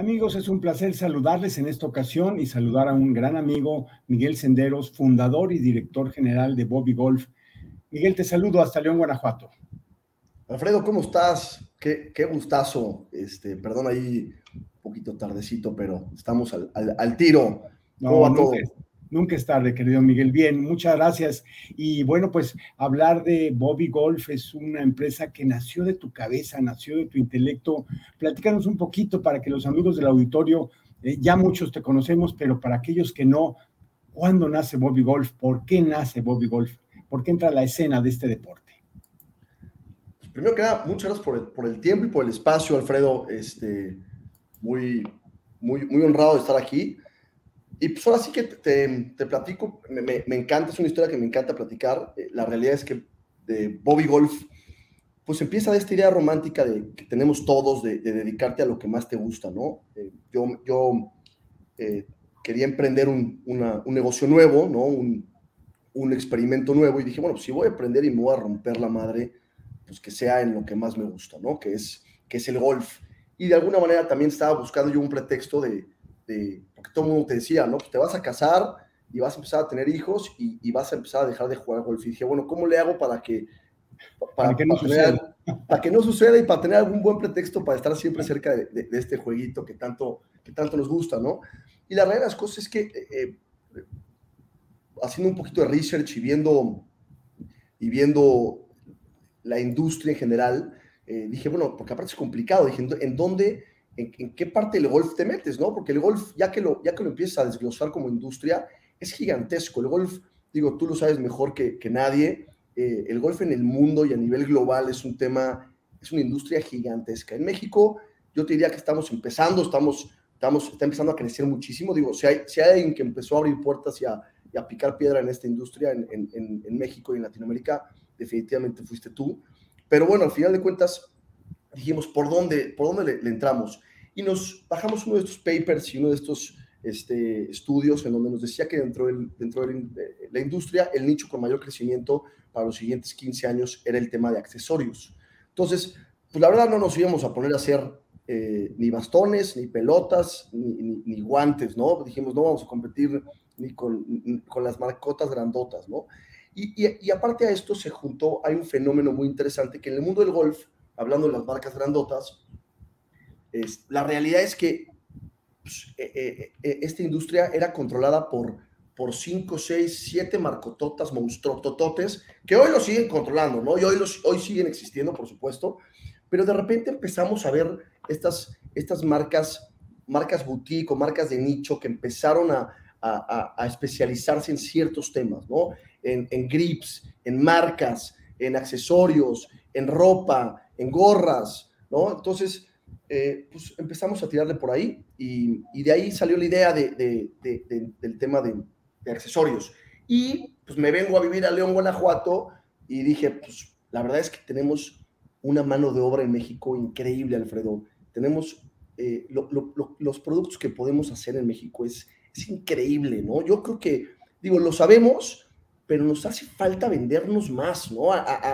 Amigos, es un placer saludarles en esta ocasión y saludar a un gran amigo, Miguel Senderos, fundador y director general de Bobby Golf. Miguel, te saludo hasta León, Guanajuato. Alfredo, ¿cómo estás? Qué, qué gustazo. Este, perdón ahí un poquito tardecito, pero estamos al, al, tiro. ¿Cómo va todo? Nunca es tarde, querido Miguel. Bien, muchas gracias. Y bueno, pues hablar de Bobby Golf es una empresa que nació de tu cabeza, nació de tu intelecto. Platícanos un poquito para que los amigos del auditorio, eh, ya muchos te conocemos, pero para aquellos que no, ¿cuándo nace Bobby Golf? ¿Por qué nace Bobby Golf? ¿Por qué entra a la escena de este deporte? Primero que nada, muchas gracias por el, por el tiempo y por el espacio, Alfredo. Este, muy, muy, muy honrado de estar aquí. Y pues ahora sí que te, te platico, me, me, encanta, es una historia que me encanta platicar. Eh, la realidad es que de Bobby Golf, pues empieza de esta idea romántica de, que tenemos todos de, dedicarte a lo que más te gusta, ¿no? Eh, yo yo eh, quería emprender un, una, un, negocio nuevo, ¿no? Un, un, experimento nuevo y dije, bueno, pues si voy a emprender y me voy a romper la madre, pues que sea en lo que más me gusta, ¿no? Que es, que es el golf. Y de alguna manera también estaba buscando yo un pretexto de porque todo el mundo te decía, ¿no? Pues te vas a casar y vas a empezar a tener hijos y, vas a empezar a dejar de jugar golf. Y dije, bueno, ¿cómo le hago para que, para, que, no suceda. para que no suceda y para tener algún buen pretexto para estar siempre cerca de, este jueguito que tanto, que tanto nos gusta, ¿no? Y la realidad de las cosas es que eh, eh, haciendo un poquito de research y viendo, y viendo la industria en general, eh, dije, bueno, porque aparte es complicado, dije, ¿en dónde en, qué parte del golf te metes, ¿no? Porque el golf, ya que lo, ya que lo empiezas a desglosar como industria, es gigantesco. El golf, digo, tú lo sabes mejor que, que nadie, eh, el golf en el mundo y a nivel global es un tema, es una industria gigantesca. En México, yo te diría que estamos empezando, estamos, estamos, está empezando a crecer muchísimo. Digo, si hay, si hay alguien que empezó a abrir puertas y a, y a picar piedra en esta industria en, en, en, México y en Latinoamérica, definitivamente fuiste tú. Pero bueno, al final de cuentas, dijimos, ¿por dónde, por dónde le, entramos? Y nos bajamos uno de estos papers y uno de estos este, estudios en donde nos decía que dentro, del, dentro de la industria el nicho con mayor crecimiento para los siguientes 15 años era el tema de accesorios. Entonces, pues la verdad no nos íbamos a poner a hacer eh, ni bastones, ni pelotas, ni, guantes, ¿no? Dijimos, no vamos a competir ni con, con las marcotas grandotas, ¿no? Y, y, y, aparte a esto se juntó, hay un fenómeno muy interesante que en el mundo del golf hablando de las marcas grandotas, la realidad es que pues, eh, eh, eh, esta industria era controlada por, por cinco, seis, siete marcototas, monstruotototes, que hoy lo siguen controlando, ¿no? Y hoy, hoy siguen existiendo, por supuesto, pero de repente empezamos a ver estas, estas marcas, marcas boutique o marcas de nicho que empezaron a, a, a especializarse en ciertos temas, ¿no? En, en grips, en marcas, en accesorios, en ropa, en gorras, ¿no? Entonces, eh, pues empezamos a tirarle por ahí y, de ahí salió la idea de, de, del tema de, accesorios. Y pues me vengo a vivir a León, Guanajuato y dije, pues la verdad es que tenemos una mano de obra en México increíble, Alfredo. Tenemos eh, los productos que podemos hacer en México, es, increíble, ¿no? Yo creo que, digo, lo sabemos, pero nos hace falta vendernos más, ¿no?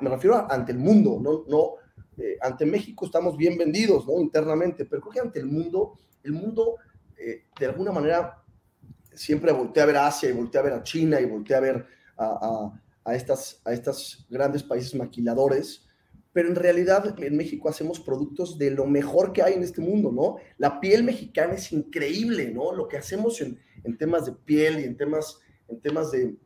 me refiero ante el mundo, no, eh, ante México estamos bien vendidos, ¿no? Internamente, pero creo que ante el mundo, el mundo eh, de alguna manera siempre voltea a ver a Asia y voltea a ver a China y voltea a ver a, a, estas, a estos grandes países maquiladores, pero en realidad en México hacemos productos de lo mejor que hay en este mundo, ¿no? La piel mexicana es increíble, ¿no? Lo que hacemos en, en temas de piel y en temas, en temas de,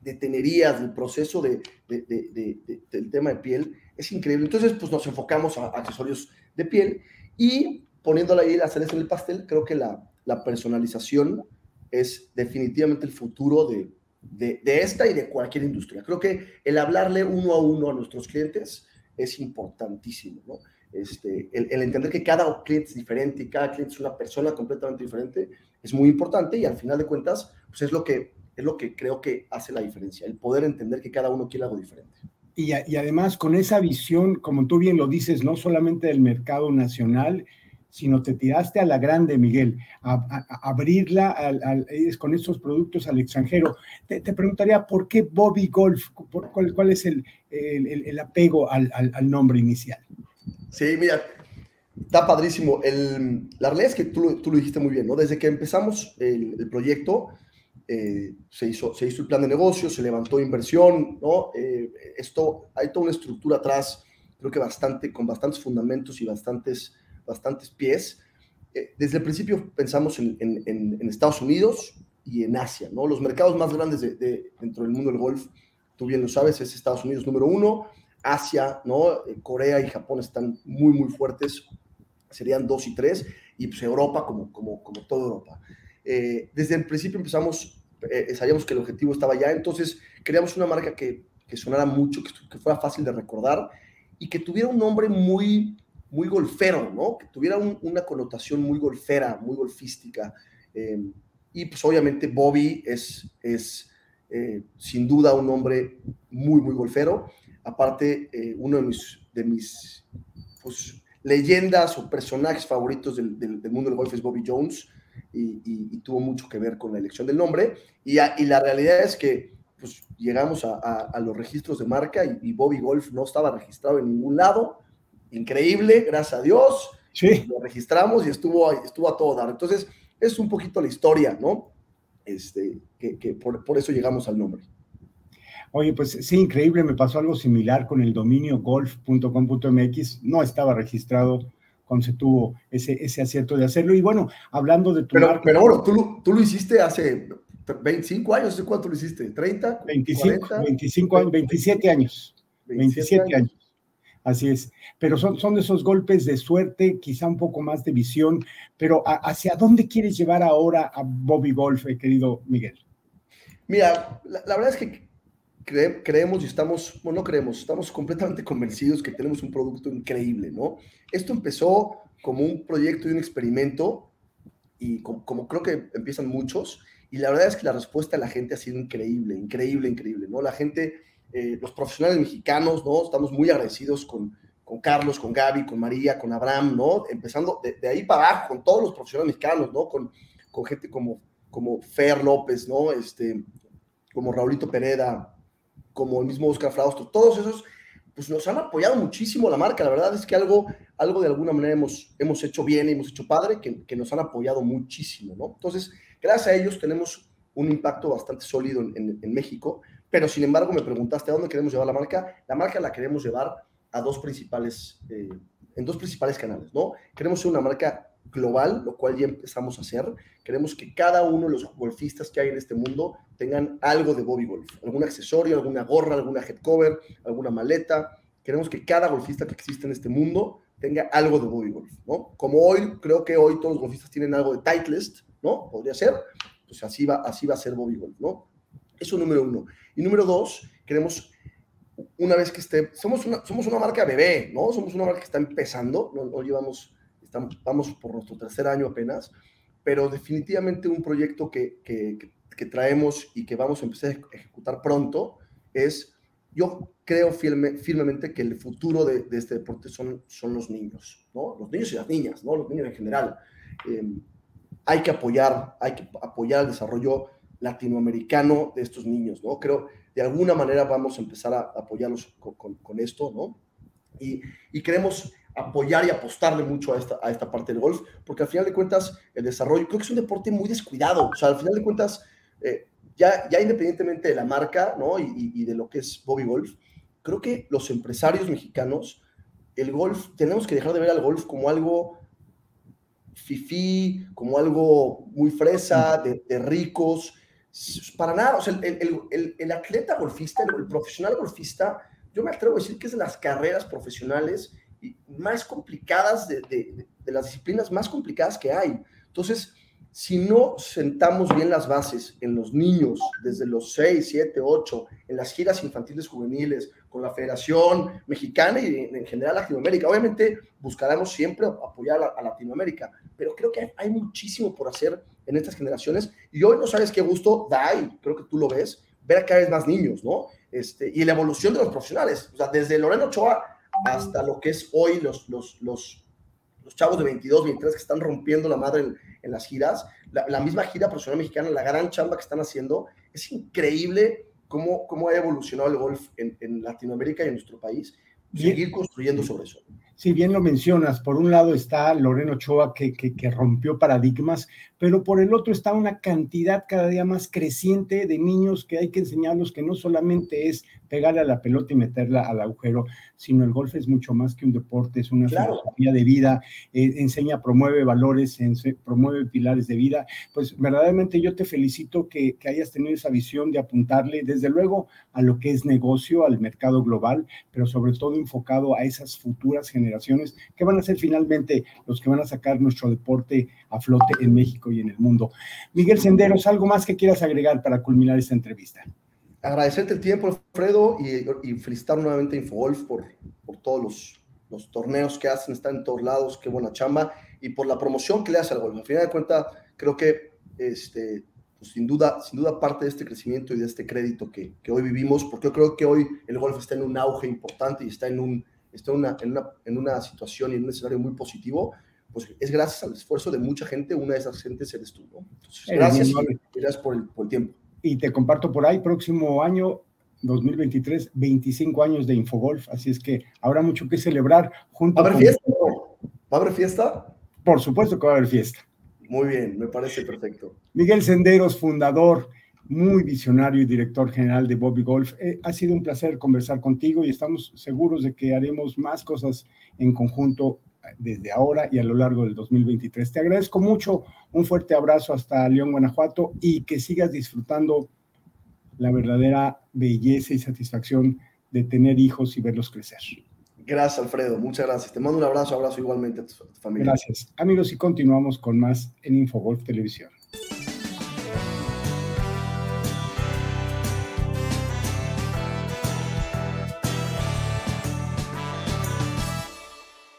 de tenerías, del proceso de, de, de, del tema de piel, es increíble. Entonces, pues nos enfocamos a accesorios de piel y poniéndola ahí la cereza en el pastel, creo que la, la personalización es definitivamente el futuro de, de, esta y de cualquier industria. Creo que el hablarle uno a uno a nuestros clientes es importantísimo. Este, el, el, entender que cada cliente es diferente y cada cliente es una persona completamente diferente es muy importante y al final de cuentas, pues es lo que, es lo que creo que hace la diferencia, el poder entender que cada uno quiere algo diferente y, además con esa visión, como tú bien lo dices, no solamente del mercado nacional, sino te tiraste a la grande, Miguel, a, abrirla con estos productos al extranjero. Te, preguntaría, ¿por qué Bobby Golf? cuál, cuál, es el, el, apego al, nombre inicial? Sí, mira, Está padrísimo. El, la realidad es que tú, tú, lo dijiste muy bien, ¿no? Desde que empezamos el, el proyecto, eh, se, hizo, se hizo el plan de negocio, se levantó inversión, ¿no? Eh, esto, hay toda una estructura atrás, creo que bastante, con bastantes fundamentos y bastantes, bastantes pies. Eh, desde el principio pensamos en, Estados Unidos y en Asia, ¿no? Los mercados más grandes de, de, dentro del mundo del golf, tú bien lo sabes, es Estados Unidos número uno, Asia, ¿no? Corea y Japón están muy, muy fuertes, serían dos y tres, y pues Europa como, como, como toda Europa. Desde el principio empezamos eh, sabíamos que el objetivo estaba ya, entonces creamos una marca que, que sonara mucho, que, que, fuera fácil de recordar y que tuviera un nombre muy, muy golfero, ¿no? Que tuviera un, una connotación muy golfera, muy golfística. Eh, y pues obviamente Bobby es, es eh, sin duda un nombre muy, muy golfero. Aparte, eh, uno de mis, de mis pues, leyendas o personajes favoritos del, del, del mundo del golf es Bobby Jones y, y, y, tuvo mucho que ver con la elección del nombre. Y, a, y la realidad es que pues, llegamos a, a, a, los registros de marca y, Bobby Golf no estaba registrado en ningún lado. Increíble, gracias a Dios. Sí. Lo registramos y estuvo, estuvo a todo dar. Entonces, es un poquito la historia, ¿no? Este, que, que por, por eso llegamos al nombre. Oye, pues sí, increíble, me pasó algo similar con el dominio golf.com.mx, no estaba registrado cuando se tuvo ese, ese acierto de hacerlo. Y bueno, hablando de tu pero, marca, Pero bueno, tú, tú lo hiciste hace 25 años, ¿hace cuánto lo hiciste? ¿30? 25, 40, 25 años, 27 años. 27, 27 años. años. Así es. Pero son, son esos golpes de suerte, quizá un poco más de visión. Pero a, ¿hacia dónde quieres llevar ahora a Bobby Golf, eh, querido Miguel? Mira, la, la verdad es que cre creemos y estamos, bueno, no creemos, estamos completamente convencidos que tenemos un producto increíble, ¿no? Esto empezó como un proyecto y un experimento y como, como, creo que empiezan muchos y la verdad es que la respuesta de la gente ha sido increíble, increíble, increíble, ¿no? La gente, eh, los profesionales mexicanos, ¿no? Estamos muy agradecidos con, con Carlos, con Gaby, con María, con Abraham, ¿no? Empezando de, de ahí para abajo, con todos los profesionales mexicanos, ¿no? Con, con gente como, como Fer López, ¿no? Este, como Raulito Pereda, como el mismo Oscar Frausto, todos esos, pues nos han apoyado muchísimo la marca. La verdad es que algo, algo de alguna manera hemos, hemos hecho bien y hemos hecho padre, que, que nos han apoyado muchísimo, ¿no? Entonces, gracias a ellos tenemos un impacto bastante sólido en, México, pero sin embargo me preguntaste a dónde queremos llevar la marca. La marca la queremos llevar a dos principales, eh, en dos principales canales, ¿no? Queremos ser una marca global, lo cual ya empezamos a hacer. Queremos que cada uno de los golfistas que hay en este mundo tengan algo de Bobby Golf, algún accesorio, alguna gorra, alguna head cover, alguna maleta. Queremos que cada golfista que existe en este mundo tenga algo de Bobby Golf, ¿no? Como hoy, creo que hoy todos los golfistas tienen algo de Titleist, ¿no? Podría ser, pues así va, así va a ser Bobby Golf, ¿no? Eso número uno. Y número dos, queremos, una vez que esté, somos una, somos una marca bebé, ¿no? Somos una marca que está empezando, no, no llevamos estamos, vamos por nuestro tercer año apenas, pero definitivamente un proyecto que, que, que, traemos y que vamos a empezar a ejecutar pronto es, yo creo firme, firmemente que el futuro de, de, este deporte son, son los niños, ¿no? Los niños y las niñas, ¿no? Los niños en general. Eh, hay que apoyar, hay que apoyar el desarrollo latinoamericano de estos niños, ¿no? Creo, de alguna manera vamos a empezar a apoyarlos con, con, con esto, ¿no? Y, y queremos apoyar y apostarle mucho a esta, a esta parte del golf, porque al final de cuentas el desarrollo, creo que es un deporte muy descuidado, o sea, al final de cuentas, eh, ya, ya independientemente de la marca, ¿no? Y, y, de lo que es Bobby Golf, creo que los empresarios mexicanos, el golf, tenemos que dejar de ver al golf como algo fifí, como algo muy fresa, de, de ricos, para nada, o sea, el, el, el, el atleta golfista, el, profesional golfista, yo me atrevo a decir que es de las carreras profesionales más complicadas, de, las disciplinas más complicadas que hay. Entonces, si no sentamos bien las bases en los niños desde los 6, 7, 8, en las giras infantiles juveniles, con la Federación Mexicana y en general Latinoamérica, obviamente buscaremos siempre apoyar a, Latinoamérica, pero creo que hay, hay, muchísimo por hacer en estas generaciones y hoy no sabes qué gusto da, y creo que tú lo ves, ver a cada vez más niños, ¿no? Este, y la evolución de los profesionales, o sea, desde Loreno Ochoa hasta lo que es hoy los, los, los, los chavos de 22, 23 que están rompiendo la madre en, en las giras, la, la, misma gira profesional mexicana, la gran chamba que están haciendo, es increíble cómo, cómo ha evolucionado el golf en, en Latinoamérica y en nuestro país. Seguir construyendo sobre eso. Si bien lo mencionas, por un lado está Loreno Ochoa que, que, rompió paradigmas, pero por el otro está una cantidad cada día más creciente de niños que hay que enseñarlos que no solamente es pegarle a la pelota y meterla al agujero, sino el golf es mucho más que un deporte, es una filosofía de vida, eh, enseña, promueve valores, promueve pilares de vida. Pues verdaderamente yo te felicito que, que hayas tenido esa visión de apuntarle, desde luego, a lo que es negocio, al mercado global, pero sobre todo enfocado a esas futuras generaciones que van a ser finalmente los que van a sacar nuestro deporte a flote en México y en el mundo. Miguel Senderos, ¿algo más que quieras agregar para culminar esta entrevista? agradecerte el tiempo, Alfredo, y, felicitar nuevamente a Infogolf por, por todos los, los, torneos que hacen, están en todos lados, qué buena chamba, y por la promoción que le hace al golf. Al final de cuentas, creo que este, pues sin, duda, sin duda parte de este crecimiento y de este crédito que, que, hoy vivimos, porque yo creo que hoy el golf está en un auge importante y está en, un, está en, una, en, una, en una situación y en un escenario muy positivo, pues es gracias al esfuerzo de mucha gente, una de esas gentes eres tú, ¿no? Entonces, gracias, gracias por el, por el tiempo y te comparto por ahí, próximo año 2023, 25 años de Infogolf, así es que habrá mucho que celebrar junto ¿Va a haber fiesta? ¿Va a haber fiesta? Por supuesto que va a haber fiesta. Muy bien, me parece perfecto. Miguel Senderos, fundador, muy visionario y director general de Bobby Golf. Eh, ha sido un placer conversar contigo y estamos seguros de que haremos más cosas en conjunto desde ahora y a lo largo del 2023. Te agradezco mucho, un fuerte abrazo hasta León, Guanajuato y que sigas disfrutando la verdadera belleza y satisfacción de tener hijos y verlos crecer. Gracias, Alfredo. Muchas gracias. Te mando un abrazo, abrazo igualmente a tu, familia. Gracias. Amigos, y continuamos con más en Infogolf Televisión.